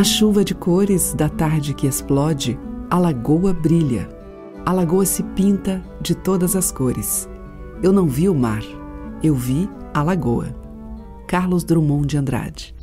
Na chuva de cores da tarde que explode, a lagoa brilha. A lagoa se pinta de todas as cores. Eu não vi o mar, eu vi a lagoa. Carlos Drummond de Andrade.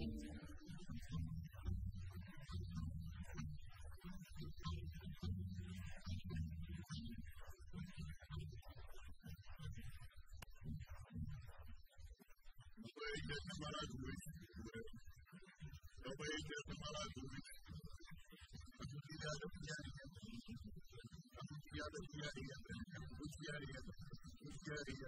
scary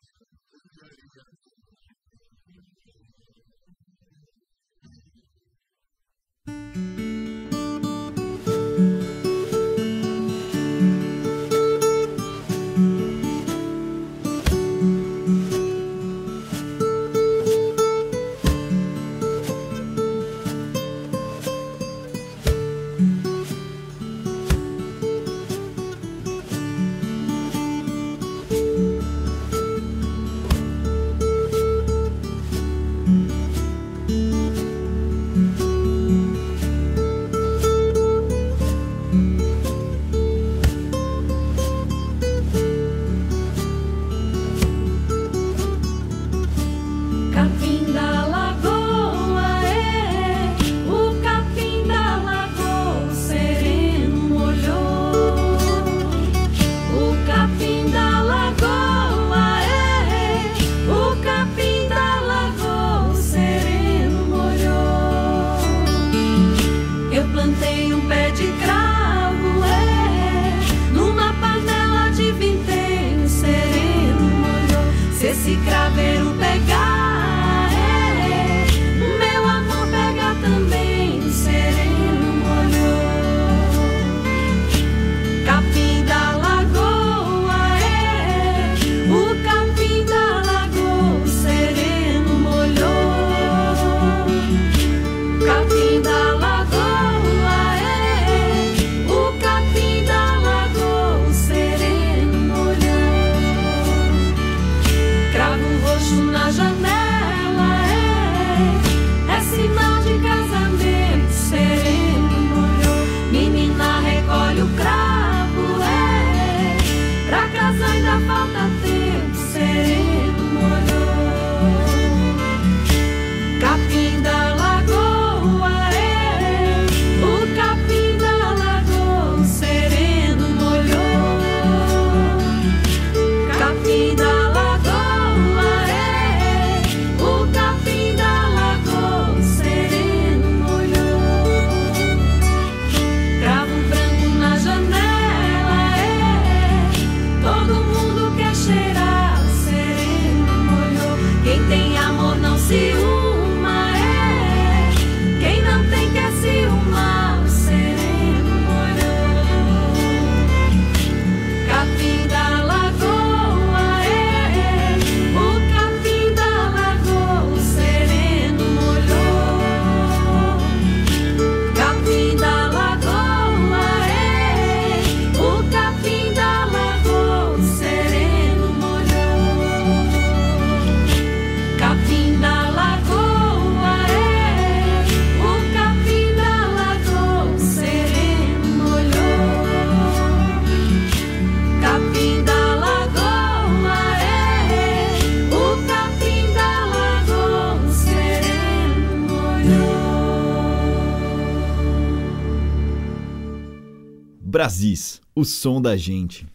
Brasis, o som da gente.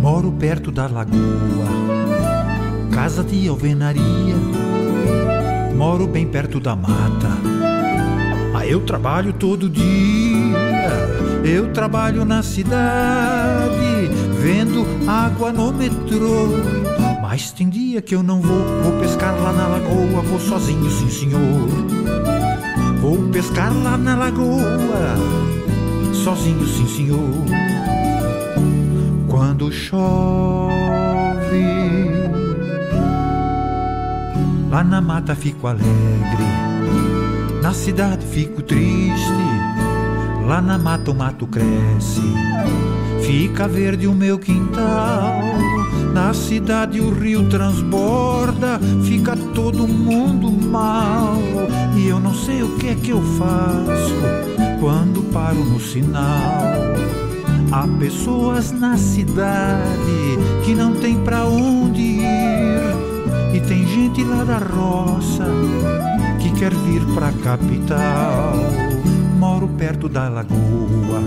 Moro perto da lagoa, casa de alvenaria. Moro bem perto da mata. Ah, eu trabalho todo dia. Eu trabalho na cidade, vendo água no metrô. Mas tem dia que eu não vou, vou pescar lá na lagoa, vou sozinho, sim senhor. Vou pescar lá na lagoa, sozinho, sim senhor quando chove. Lá na mata fico alegre, na cidade fico triste. Lá na mata o mato cresce, fica verde o meu quintal. Na cidade o rio transborda, fica todo mundo mal. E eu não sei o que é que eu faço quando paro no sinal. Há pessoas na cidade que não tem pra onde ir. E tem gente lá da roça que quer vir pra capital. Moro perto da lagoa,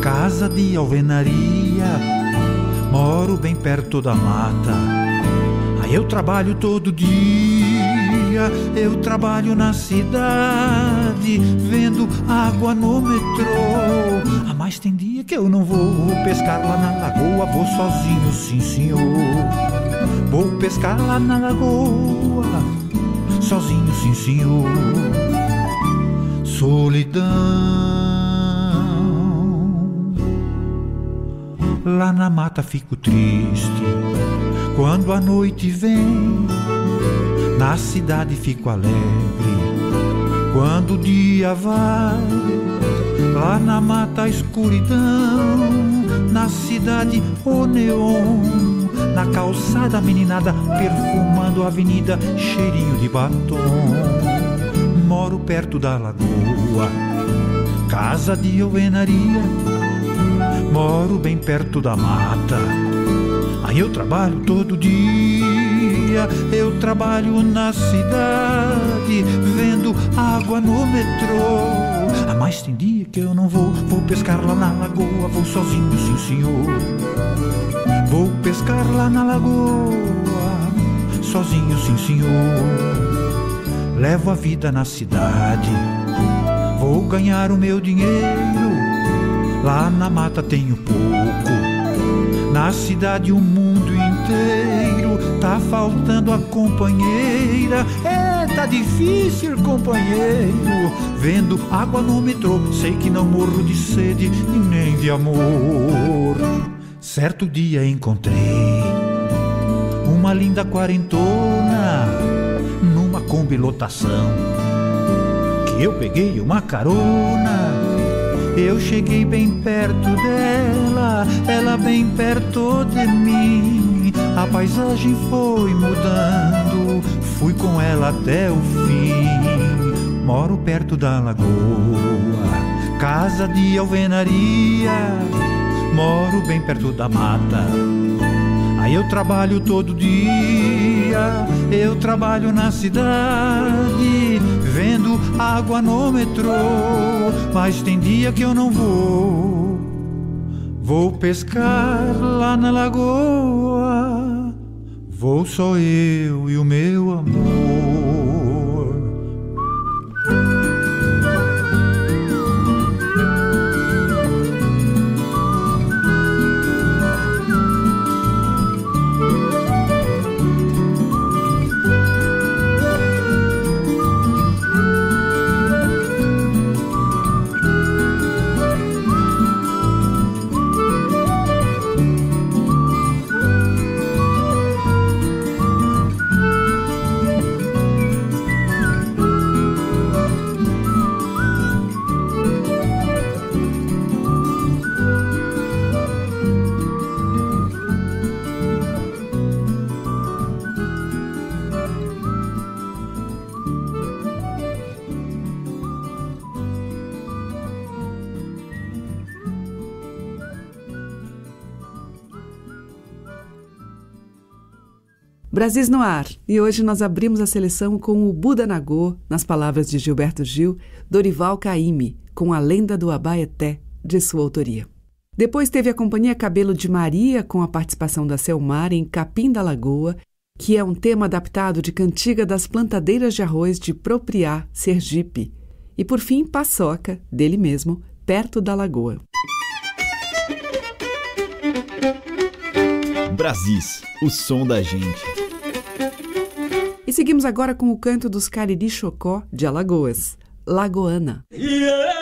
casa de alvenaria. Moro bem perto da mata. Aí eu trabalho todo dia, eu trabalho na cidade, vendo água no metrô. Ah, mas tem dia que eu não vou, vou pescar lá na lagoa, vou sozinho, sim senhor. Vou pescar lá na lagoa, sozinho, sim senhor. Solidão. Lá na mata fico triste quando a noite vem. Na cidade fico alegre quando o dia vai. Lá na mata a escuridão, na cidade o neon, na calçada meninada perfumando a avenida, cheirinho de batom. Moro perto da lagoa, casa de alvenaria, moro bem perto da mata. Aí eu trabalho todo dia, eu trabalho na cidade, vendo água no metrô. Mas tem dia que eu não vou, vou pescar lá na lagoa, vou sozinho, sim senhor. Vou pescar lá na lagoa, sozinho, sim senhor. Levo a vida na cidade, vou ganhar o meu dinheiro. Lá na mata tenho pouco, na cidade o mundo inteiro. Tá faltando a companheira, é, difícil, companheiro. Vendo água no metrô, sei que não morro de sede e nem de amor. Certo dia encontrei uma linda quarentona numa Kombi lotação. Que eu peguei uma carona, eu cheguei bem perto dela, ela bem perto de mim. A paisagem foi mudando, fui com ela até o fim. Moro perto da lagoa, casa de alvenaria, moro bem perto da mata. Aí eu trabalho todo dia, eu trabalho na cidade, vendo água no metrô. Mas tem dia que eu não vou, vou pescar lá na lagoa. Vou só eu e o meu amor. Brasis no ar. E hoje nós abrimos a seleção com o Buda Nagô, nas palavras de Gilberto Gil, Dorival Caymmi, com a lenda do Abaeté, de sua autoria. Depois teve a Companhia Cabelo de Maria, com a participação da Selmar em Capim da Lagoa, que é um tema adaptado de Cantiga das Plantadeiras de Arroz de Propriá, Sergipe. E por fim, Paçoca, dele mesmo, perto da Lagoa. Brasis, o som da gente. E seguimos agora com o canto dos Cariri Chocó de Alagoas, Lagoana. Yeah!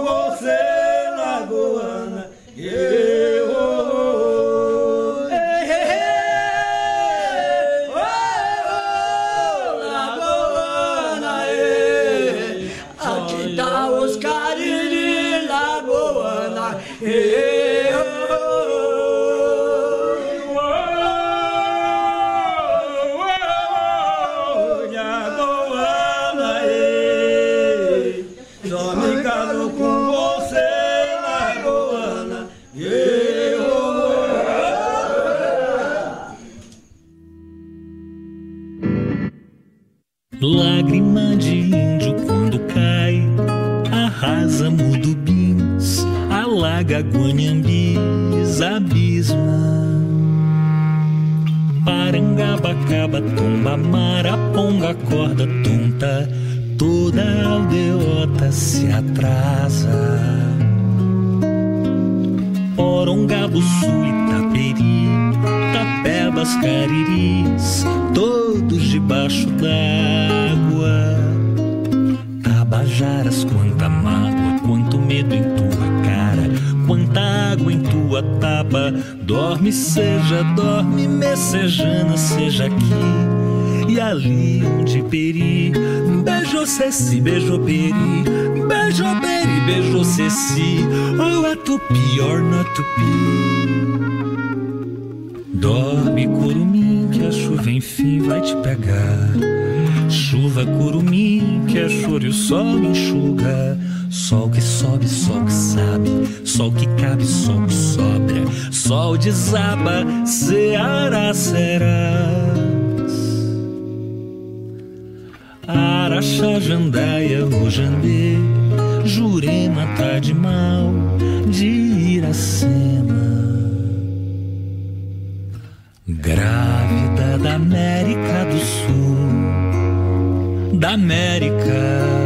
Tomba, maraponga, corda tonta, toda aldeota se atrasa. Porongabuçu, Itaperi, Tapebas, Cariris, todos debaixo d'água. Tabajaras, quanta mágoa, quanto medo em tua cara, quanta água em tua taba. Dorme, seja, dorme, messejana, seja aqui e ali onde peri. Beijou Ceci, beijou peri, beijou peri, beijou Ceci. Oh, a tupi, or not tupi. Dorme, curumim, que a chuva enfim vai te pegar. Chuva, curumim, que é choro e o sol enxuga. Sol que sobe, sol que sabe, sol que cabe, sol que sobra. Sol desaba, Ceará serás. Araxá, Jandaia, Rojandê, Jurema tá de mal, de Iracema. Grávida da América do Sul, da América.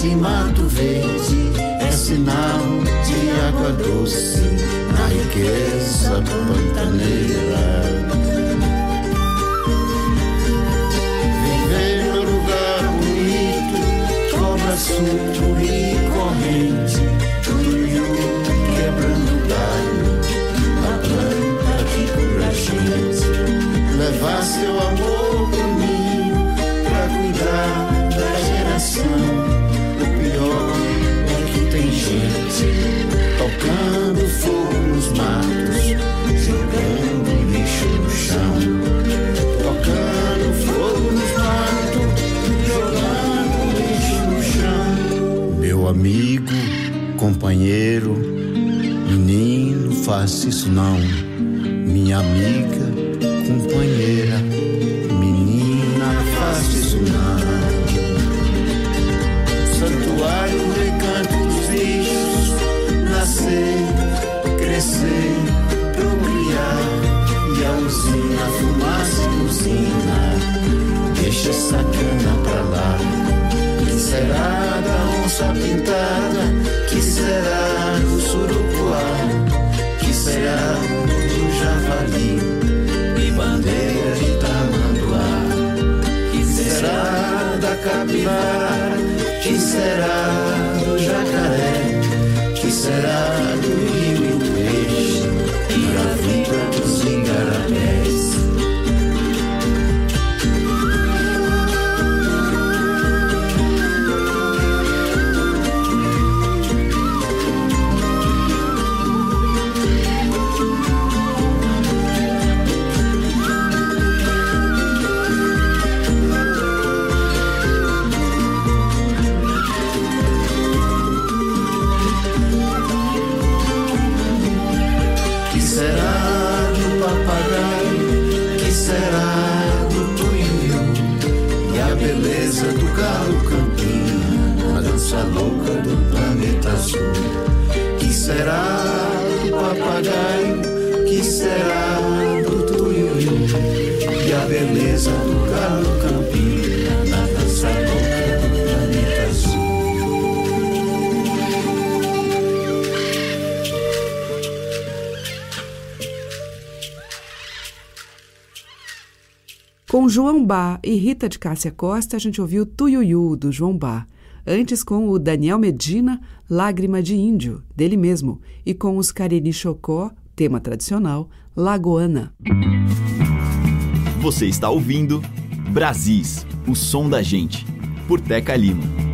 de mato verde é sinal de água doce na riqueza pantaneira. Viver no lugar bonito, cobra assunto e corrente, tuiu quebrando galho, a planta que cura a gente. Levar seu amor companheiro, menino, faça isso não. Minha amiga, companheira, menina, faça isso não. Santuário, recanto dos bichos, nascer, crescer, procriar. E a usina, fumaça e usina, deixa essa cana pra lá. Que será da onça? Capivara? Que será do jacaré? Que será Bá e Rita de Cássia Costa, a gente ouviu Tuiuiu, do João Bá. Antes com o Daniel Medina, Lágrima de Índio, dele mesmo. E com os Cariri Chocó, tema tradicional, Lagoana. Você está ouvindo Brasis, o som da gente, por Teca Lima.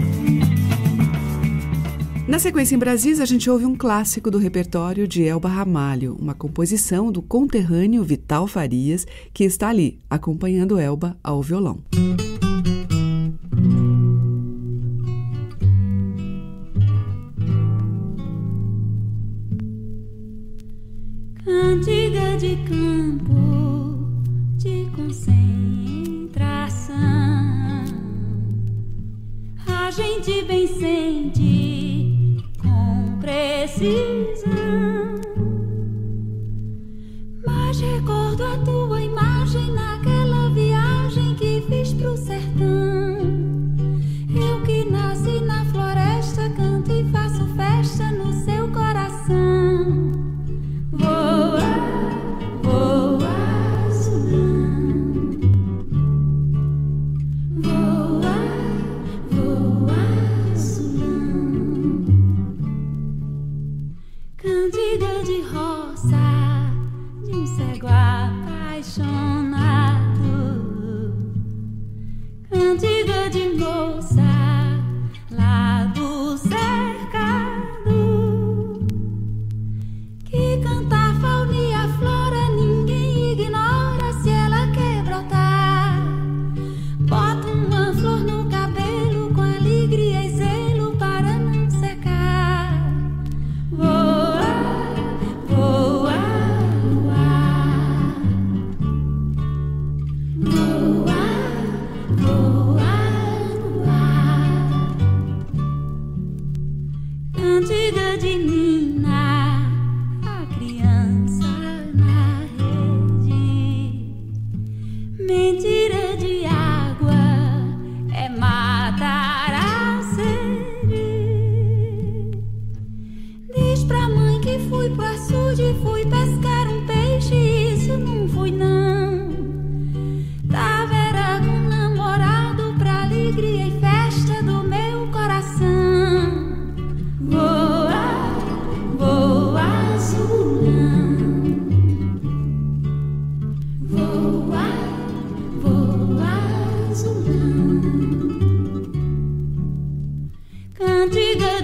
Na sequência em Brasis, a gente ouve um clássico do repertório de Elba Ramalho, uma composição do conterrâneo Vital Farias, que está ali, acompanhando Elba ao violão. Cantiga de campo de concentração. A gente bem sente season.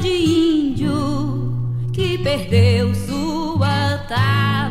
De índio que perdeu sua taba.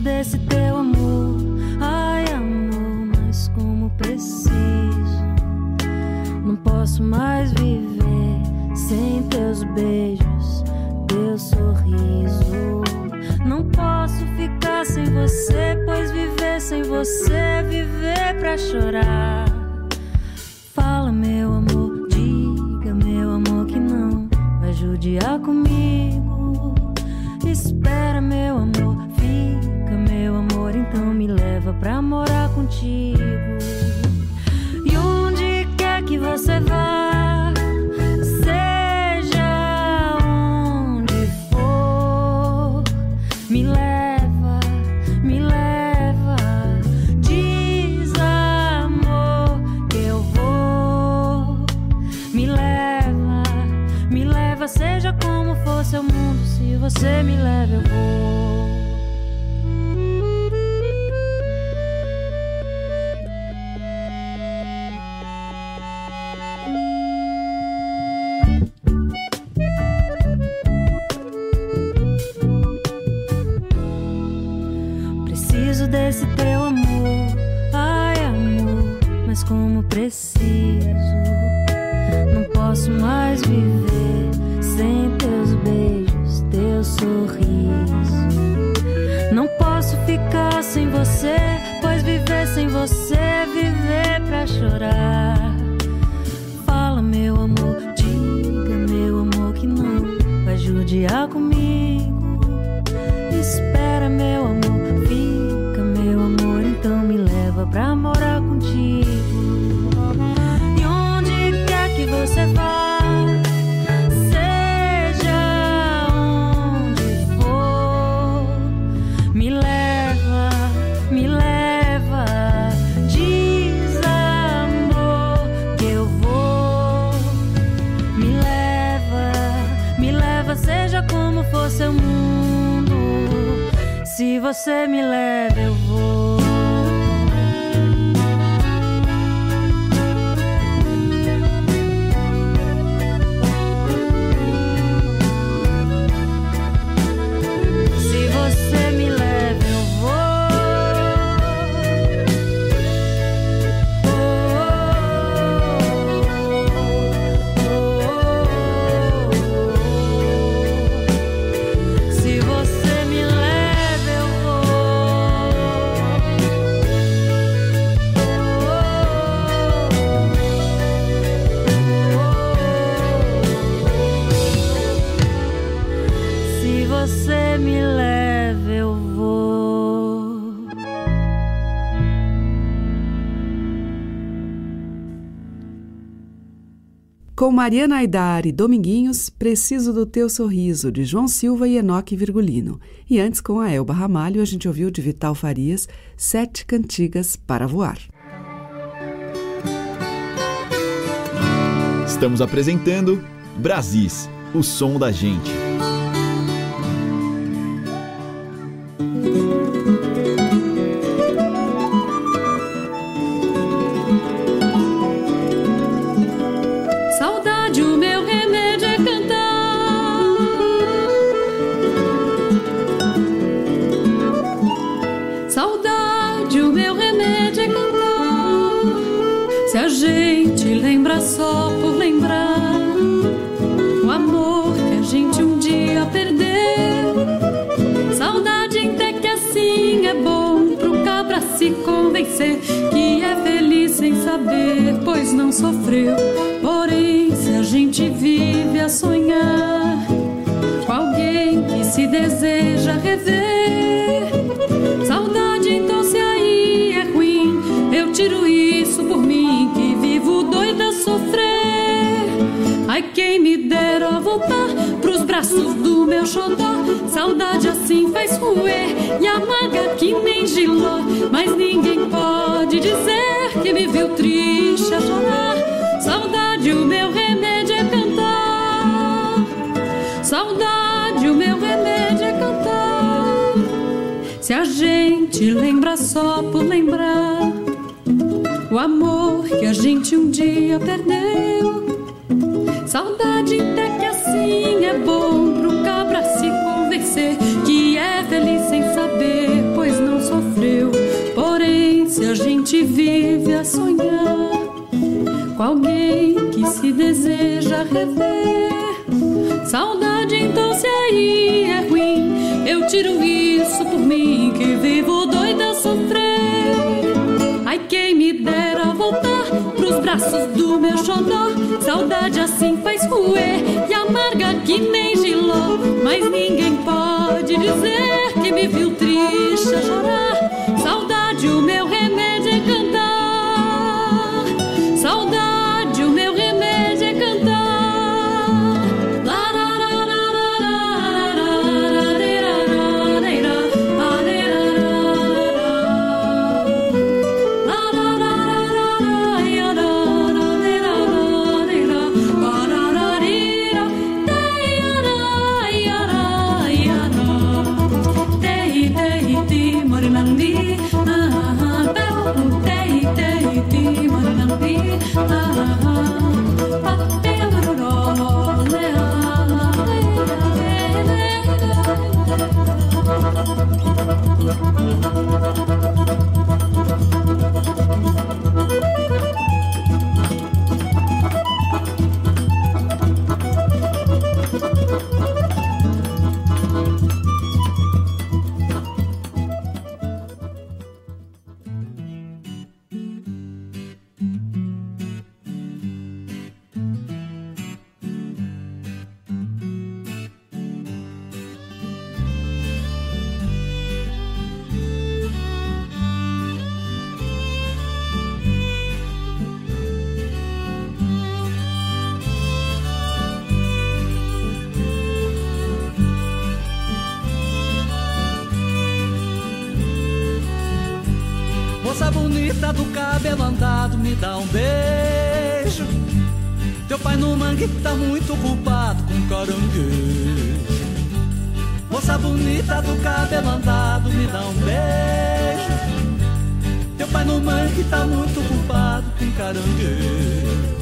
Desse teu amor, ai amor, mas como preciso. Não posso mais viver sem teus beijos, teu sorriso. Não posso ficar sem você, pois viver sem você é viver pra chorar. Fala, meu amor, diga, meu amor, que não vai judiar comigo. Pra morar contigo. E onde quer que você vá, seja onde for, me leva, me leva, diz amor que eu vou, me leva, me leva, seja como for seu mundo, se você me leva eu vou. Você, pois viver sem você é viver pra chorar. Fala, meu amor, diga, meu amor, que não vai judiar comigo. Com Mariana Aidar e Dominguinhos, Preciso do Teu Sorriso, de João Silva e Enoque Virgulino. E antes, com a Elba Ramalho, a gente ouviu de Vital Farias, Sete Cantigas para Voar. Estamos apresentando Brasis, o som da gente. Convencer que é feliz sem saber, pois não sofreu. Porém, se a gente vive a sonhar com alguém que se deseja rever, saudade, então se aí é ruim, eu tiro isso por mim que vivo doida a sofrer. Ai, quem me dera voltar braços do meu xodó. Saudade assim faz roer e amarga que nem giló. Mas ninguém pode dizer que me viu triste a chorar. Saudade, o meu remédio é cantar. Saudade, o meu remédio é cantar. Se a gente lembra só por lembrar o amor que a gente um dia perdeu. Saudade que assim é bom pro cabra se convencer que é feliz sem saber, pois não sofreu. Porém, se a gente vive a sonhar com alguém que se deseja rever, saudade então se aí é ruim, eu tiro isso por mim que vivo doida a sofrer. Ai, quem me dera voltar braços do meu xodó. Saudade assim faz roer e amarga que nem giló. Mas ninguém pode dizer do cabelo andado, me dá um beijo. Teu pai no mangue tá muito ocupado com caranguejo. Moça bonita do cabelo andado, me dá um beijo. Teu pai no mangue tá muito ocupado com caranguejo.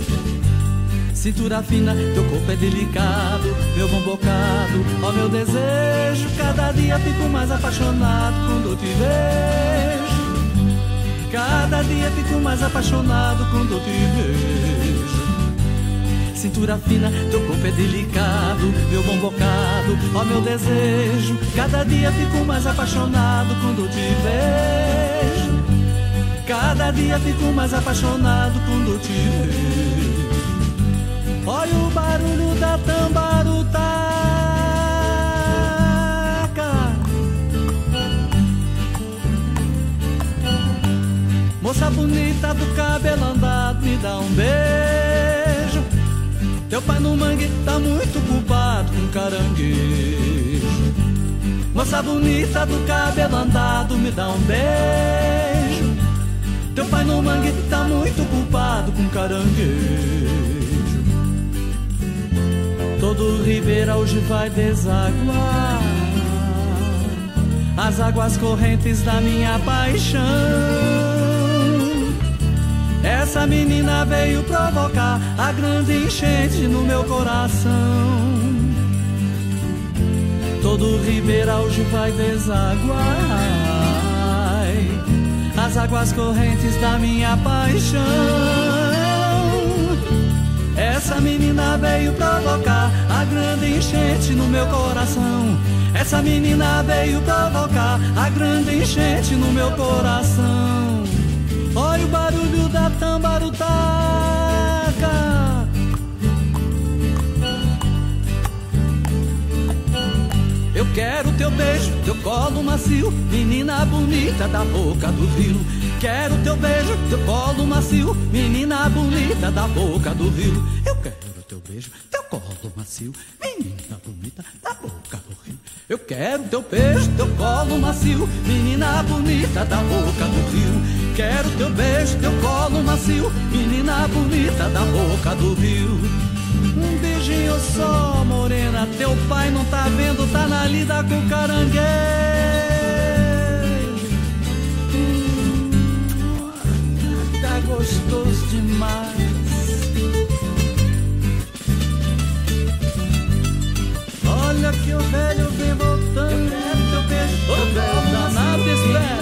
Cintura fina, teu corpo é delicado, meu bom bocado, ó meu desejo. Cada dia fico mais apaixonado quando te vejo. Cada dia fico mais apaixonado quando te vejo. Cintura fina, teu corpo é delicado, meu bom bocado, ó meu desejo. Cada dia fico mais apaixonado quando te vejo. Cada dia fico mais apaixonado quando te vejo. Olha o barulho da tambarutaca. Moça bonita do cabelo andado, me dá um beijo. Teu pai no mangue tá muito ocupado com caranguejo. Moça bonita do cabelo andado, me dá um beijo. Teu pai no mangue tá muito ocupado com caranguejo. Todo ribeira hoje vai desaguar as águas correntes da minha paixão. Essa menina veio provocar a grande enchente no meu coração. Todo ribeira hoje vai desaguar as águas correntes da minha paixão. Essa menina veio provocar a grande enchente no meu coração. Essa menina veio provocar a grande enchente no meu coração. Olha o barulho da tambarutaca. Eu quero teu beijo, teu colo macio, menina bonita da boca do rio. Quero teu beijo, teu colo macio, menina bonita da boca do rio. Eu quero teu beijo, teu colo macio, menina bonita da boca do rio. Eu quero teu beijo, teu colo macio, menina bonita da boca do rio. Quero teu beijo, teu colo macio, menina bonita da boca do rio. Um beijinho só, morena, teu pai não tá vendo, tá na lida com caranguejo. Hum, tá gostoso demais. Olha que o velho vem voltando. Quero teu beijo, o velho danado espera.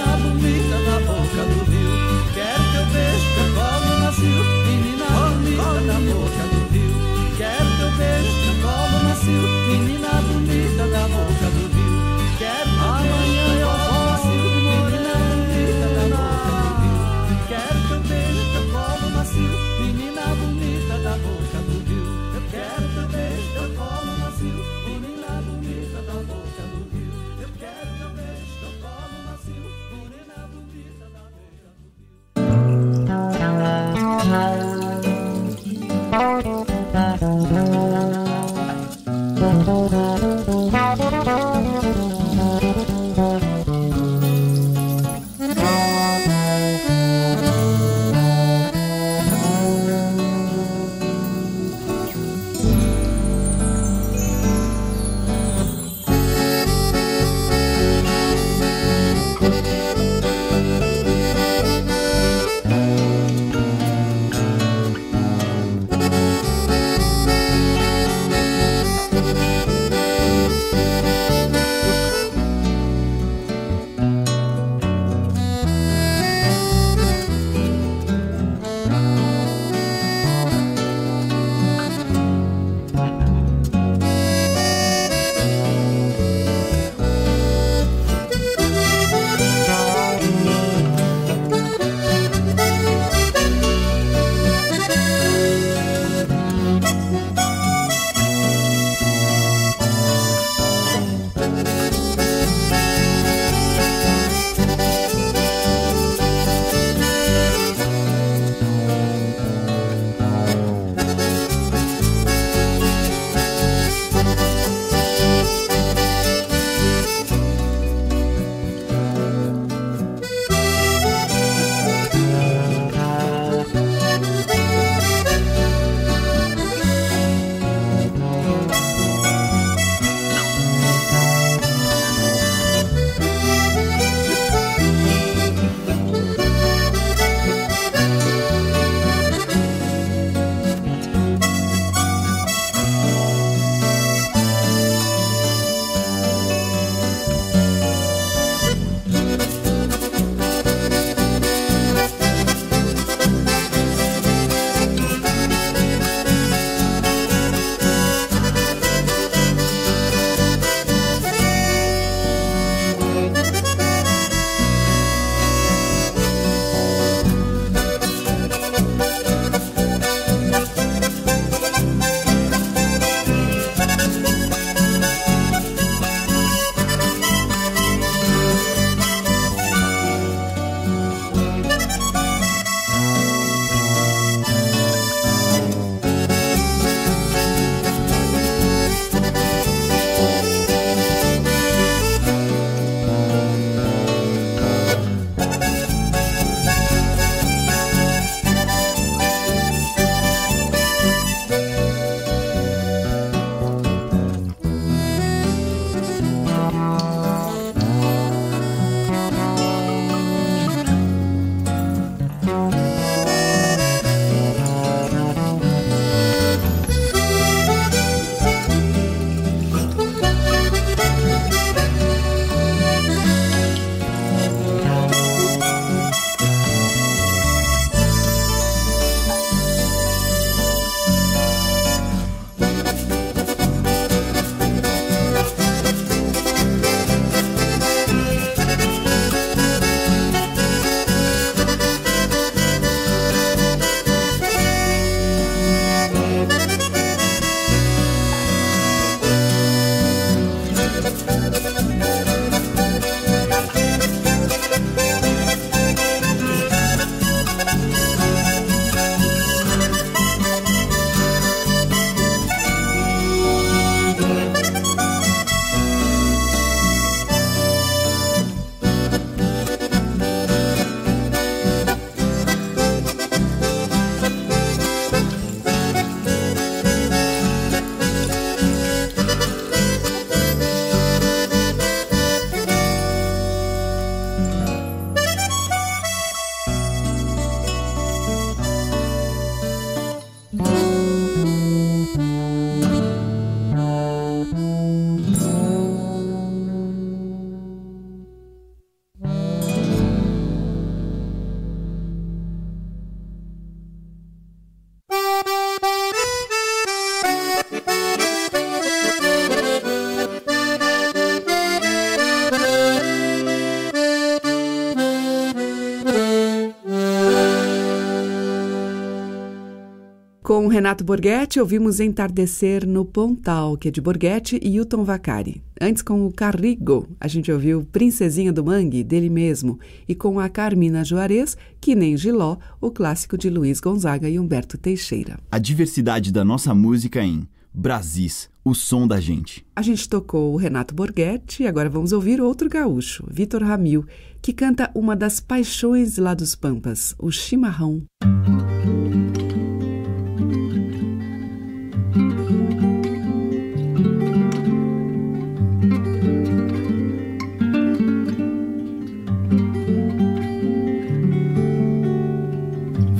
Renato Borghetti, ouvimos Entardecer no Pontal, que é de Borghetti e Hilton Vacari. Antes, com o Carrigo, a gente ouviu Princesinha do Mangue, dele mesmo, e com a Carmina Juarez, que nem Giló, o clássico de Luiz Gonzaga e Humberto Teixeira. A diversidade da nossa música em Brasis, o som da gente. A gente tocou o Renato Borghetti e agora vamos ouvir outro gaúcho, Vitor Ramil, que canta uma das paixões lá dos Pampas, o chimarrão.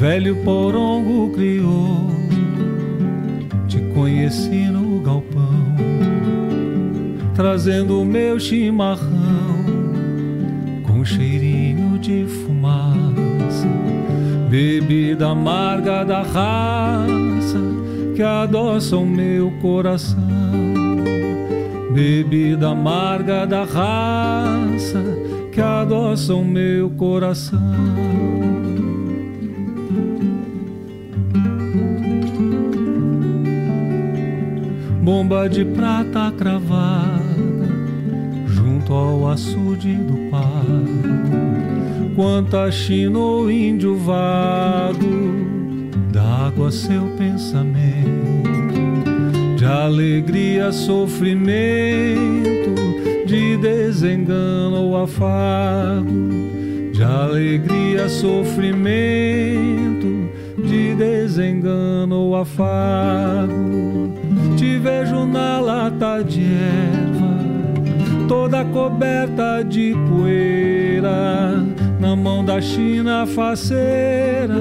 Velho porongo criou. Te conheci no galpão, trazendo o meu chimarrão com cheirinho de fumaça, bebida amarga da raça que adoça o meu coração. Bebida amarga da raça que adoça o meu coração. Bomba de prata cravada junto ao açude do pago. Quanta china ou índio vago, d'água seu pensamento, de alegria, sofrimento, de desengano ou afago, de alegria, sofrimento, de desengano ou afago vejo na lata de erva, toda coberta de poeira, na mão da China faceira,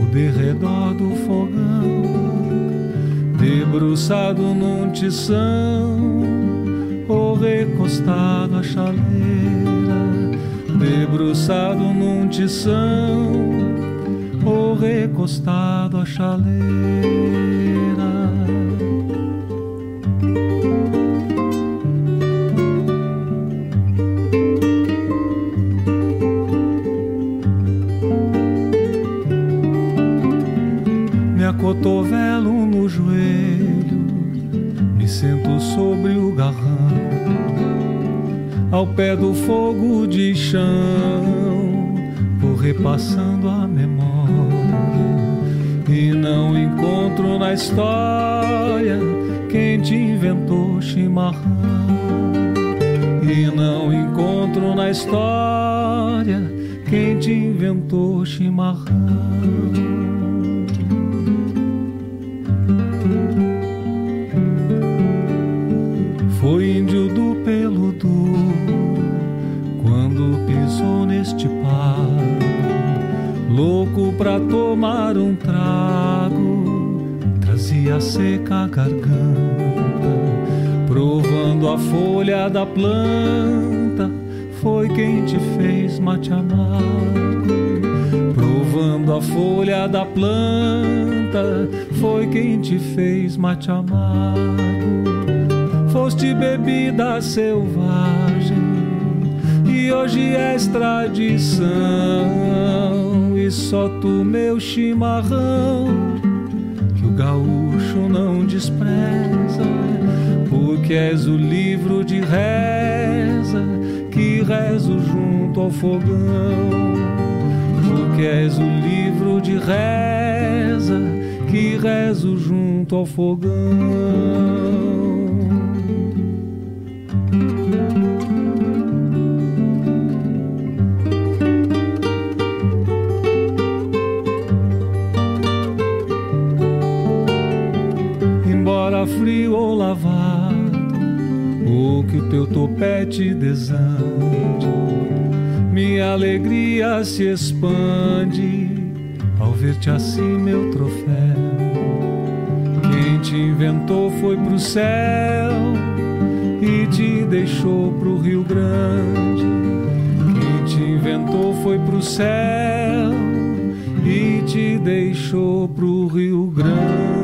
o derredor do fogão, debruçado num tição, ou recostado à chaleira, debruçado num tição, ou recostado à chaleira. Cotovelo no joelho, me sento sobre o garrão, ao pé do fogo de chão, vou repassando a memória e não encontro na história quem te inventou chimarrão. E não encontro na história quem te inventou chimarrão. Pra tomar um trago, trazia seca a garganta, provando a folha da planta, foi quem te fez mate amargo. Provando a folha da planta, foi quem te fez mate amargo. Foste bebida selvagem e hoje és tradição só tu, meu chimarrão, que o gaúcho não despreza, porque és o livro de reza que rezo junto ao fogão. Porque és o livro de reza que rezo junto ao fogão. Frio ou lavado, ou que o teu topete desande, minha alegria se expande ao ver-te assim, meu troféu. Quem te inventou foi pro céu e te deixou pro Rio Grande. Quem te inventou foi pro céu e te deixou pro Rio Grande.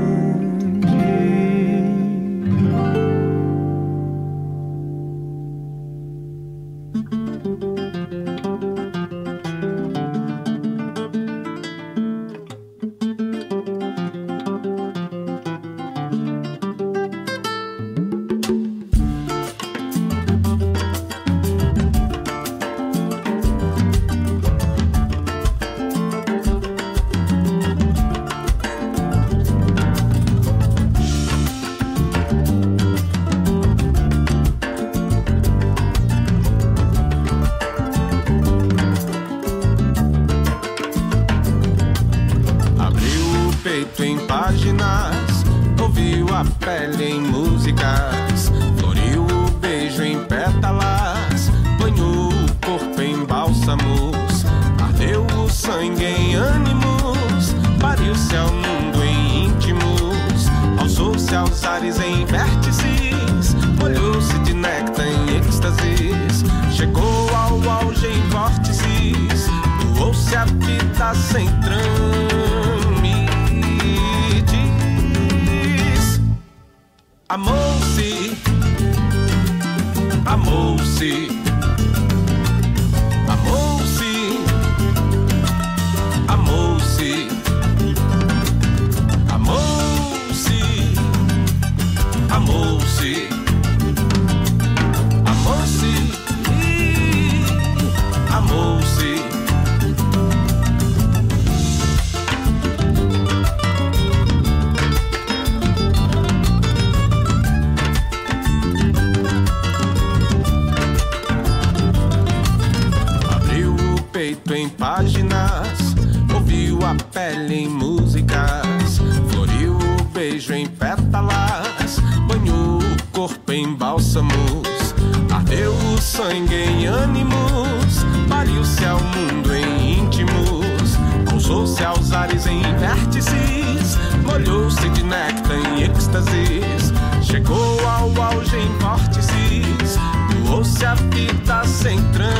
em bálsamos, ardeu o sangue em ânimos, pariu-se ao mundo em íntimos, pousou-se aos ares em vértices, molhou-se de néctar em êxtases, chegou ao auge em vórtices, doou-se a fita sem trâmites.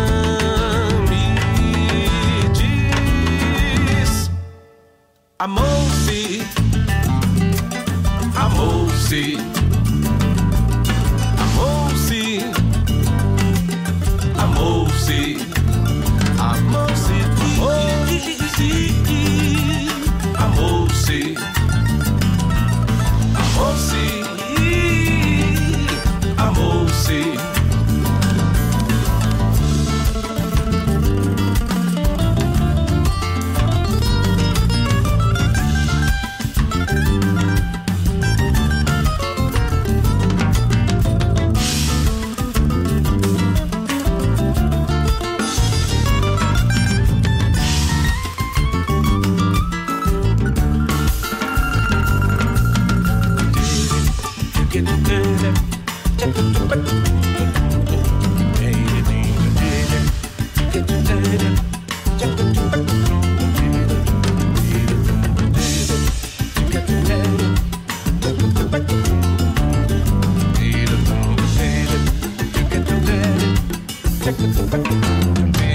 Amou-se, amou-se. Thank you.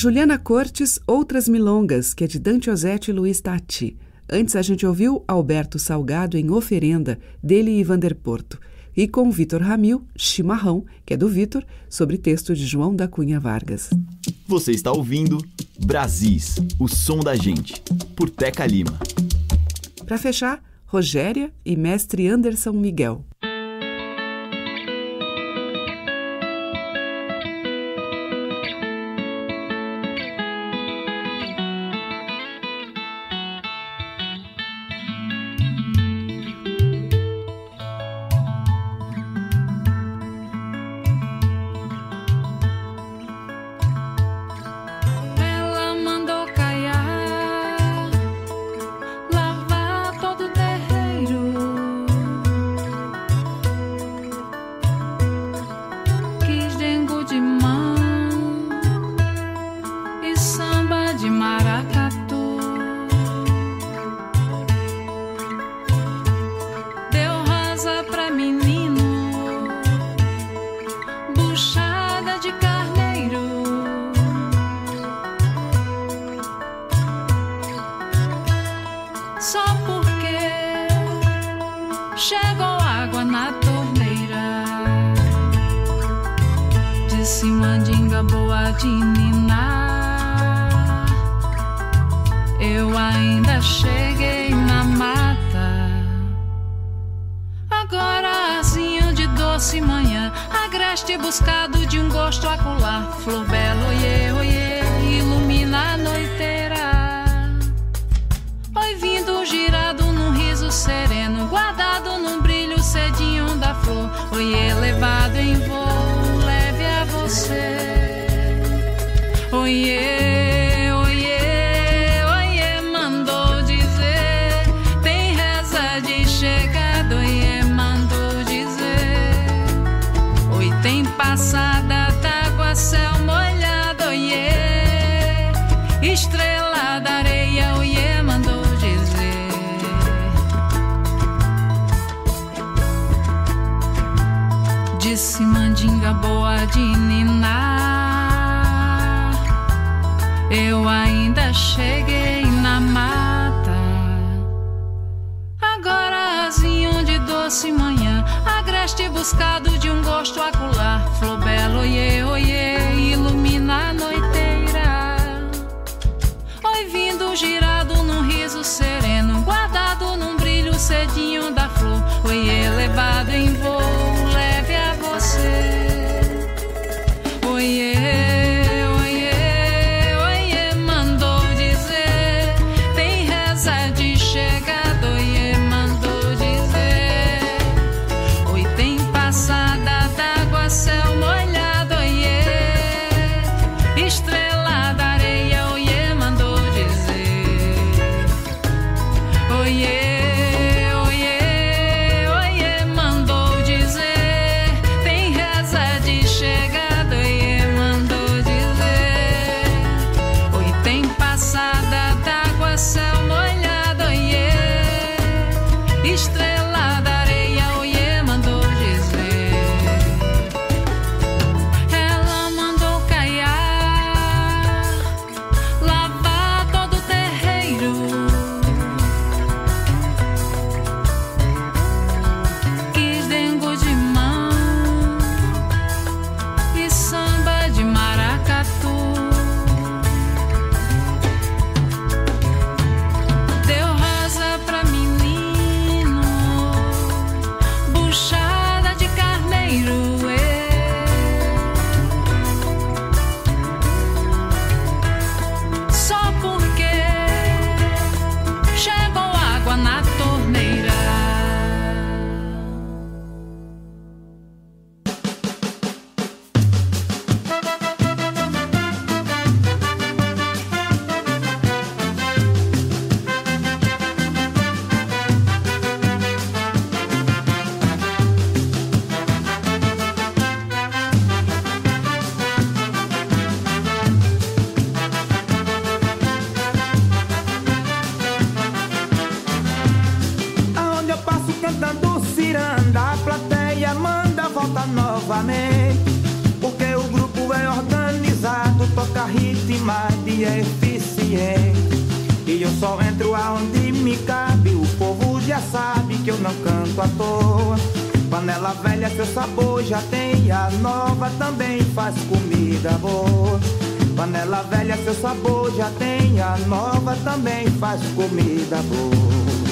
Juliana Cortes, Outras Milongas, que é de Dante Ozzetti e Luiz Tati. Antes a gente ouviu Alberto Salgado em Oferenda, dele e Vander Porto. E com Vitor Ramil, Chimarrão, que é do Vitor, sobre texto de João da Cunha Vargas. Você está ouvindo Brasis, o som da gente, por Teca Lima. Para fechar, Rogéria e mestre Anderson Miguel. conhece mandinga boa de mina, Eu ainda cheguei na mata. Agora azinho de doce manhã, agreste buscado de um gosto acular. Flor belo, oiê, oiê, ilumina a noiteira. Oi, vindo girado num riso sereno, guardado num brilho cedinho da flor. Oiê, levado em voo. yeah. Cheguei na mata. Agora azinho de doce manhã, agreste buscado de um gosto acular. Flor sabe que eu não canto à toa. Panela velha, seu sabor já tem. A nova também faz comida boa. Panela velha, seu sabor já tem. A nova também faz comida boa.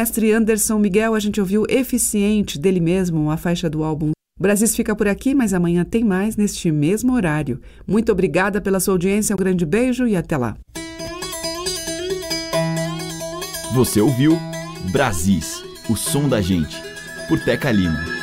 Mestre Anderson Miguel, a gente ouviu Eficiente dele mesmo, a faixa do álbum. Brasis fica por aqui, mas amanhã tem mais neste mesmo horário. Muito obrigada pela sua audiência, um grande beijo e até lá. Você ouviu Brasis, o som da gente, por Teca Lima.